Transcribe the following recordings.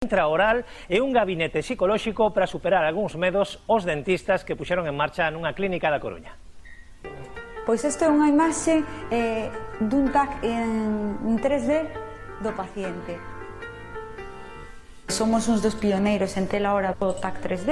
intraoral e un gabinete psicolóxico para superar algúns medos os dentistas que puxeron en marcha nunha clínica da Coruña. Pois isto é unha imaxe eh, dun TAC en, en 3D do paciente. Somos uns dos pioneiros en tela hora do TAC 3D,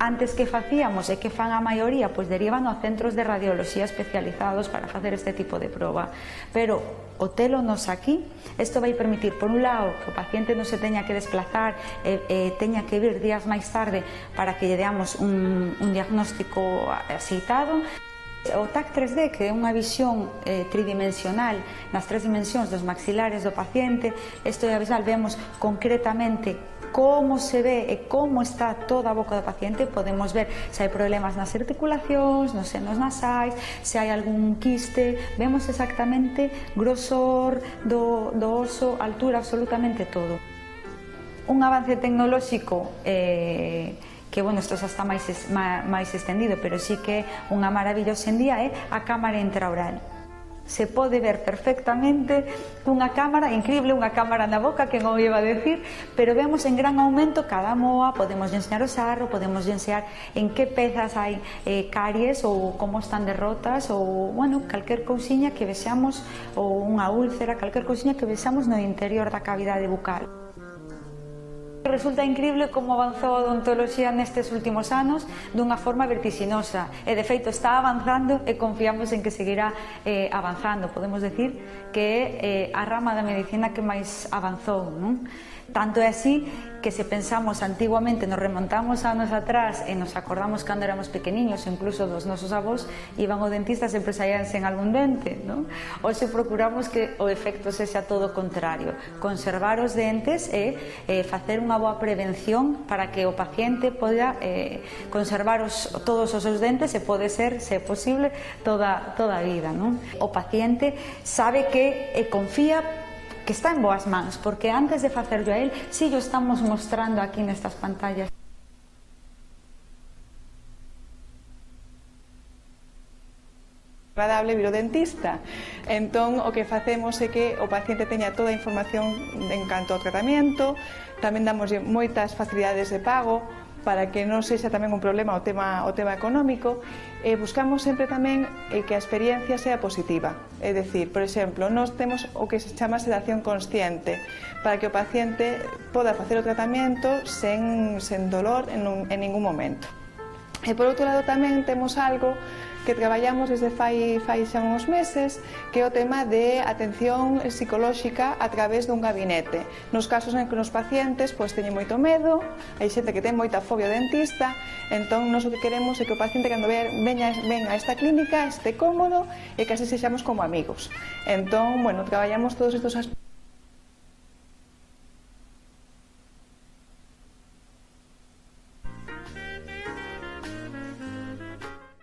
Antes que facíamos e que fan a maioría, pois derivan a centros de radioloxía especializados para facer este tipo de proba. Pero o telo nos aquí, isto vai permitir, por un lado, que o paciente non se teña que desplazar, e, e teña que vir días máis tarde para que lle deamos un, un diagnóstico aceitado, O TAC 3D, que é unha visión eh, tridimensional nas tres dimensións dos maxilares do paciente, isto é visual, vemos concretamente como se ve e como está toda a boca do paciente, podemos ver se hai problemas nas articulacións, nos senos nasais, se hai algún quiste, vemos exactamente grosor do, do oso, altura, absolutamente todo. Un avance tecnolóxico eh, que, bueno, isto xa está máis, máis extendido, pero sí que unha maravilla hoxendía é eh, a cámara intraoral se pode ver perfectamente cunha cámara, increíble unha cámara na boca que non iba a decir, pero vemos en gran aumento cada moa, podemos enseñar o sarro, podemos enseñar en que pezas hai eh, caries ou como están derrotas ou, bueno, calquer cousiña que vexamos ou unha úlcera, calquer cousiña que vexamos no interior da cavidade bucal. Resulta increíble como avanzou a odontoloxía nestes últimos anos dunha forma vertixinosa e de feito está avanzando e confiamos en que seguirá eh, avanzando. Podemos decir que é eh, a rama da medicina que máis avanzou, non? Tanto é así que se pensamos antiguamente, nos remontamos anos atrás e nos acordamos cando éramos pequeniños, incluso dos nosos avós, iban ao dentista sempre saíanse en algún dente, non? Hoxe procuramos que o efecto sexa todo o contrario, conservar os dentes e eh, facer un unha boa prevención para que o paciente poda eh, conservar os, todos os seus dentes e pode ser, se é posible, toda, toda a vida. Non? O paciente sabe que e confía que está en boas mans, porque antes de facerlo a él, si sí, lo estamos mostrando aquí nestas pantallas. agradable vir o dentista. Entón, o que facemos é que o paciente teña toda a información en canto ao tratamento, tamén damos moitas facilidades de pago, para que non sexa tamén un problema o tema, o tema económico, e buscamos sempre tamén que a experiencia sea positiva. É dicir, por exemplo, nós temos o que se chama sedación consciente, para que o paciente poda facer o tratamento sen, sen dolor en, un, en ningún momento. E por outro lado tamén temos algo que traballamos desde fai, fai xa uns meses, que é o tema de atención psicolóxica a través dun gabinete. Nos casos en que nos pacientes pois teñen moito medo, hai xente que ten moita fobia ao dentista, entón nos o que queremos é que o paciente cando ver, veña, venga a esta clínica este cómodo e que así sexamos como amigos. Entón, bueno, traballamos todos estos aspectos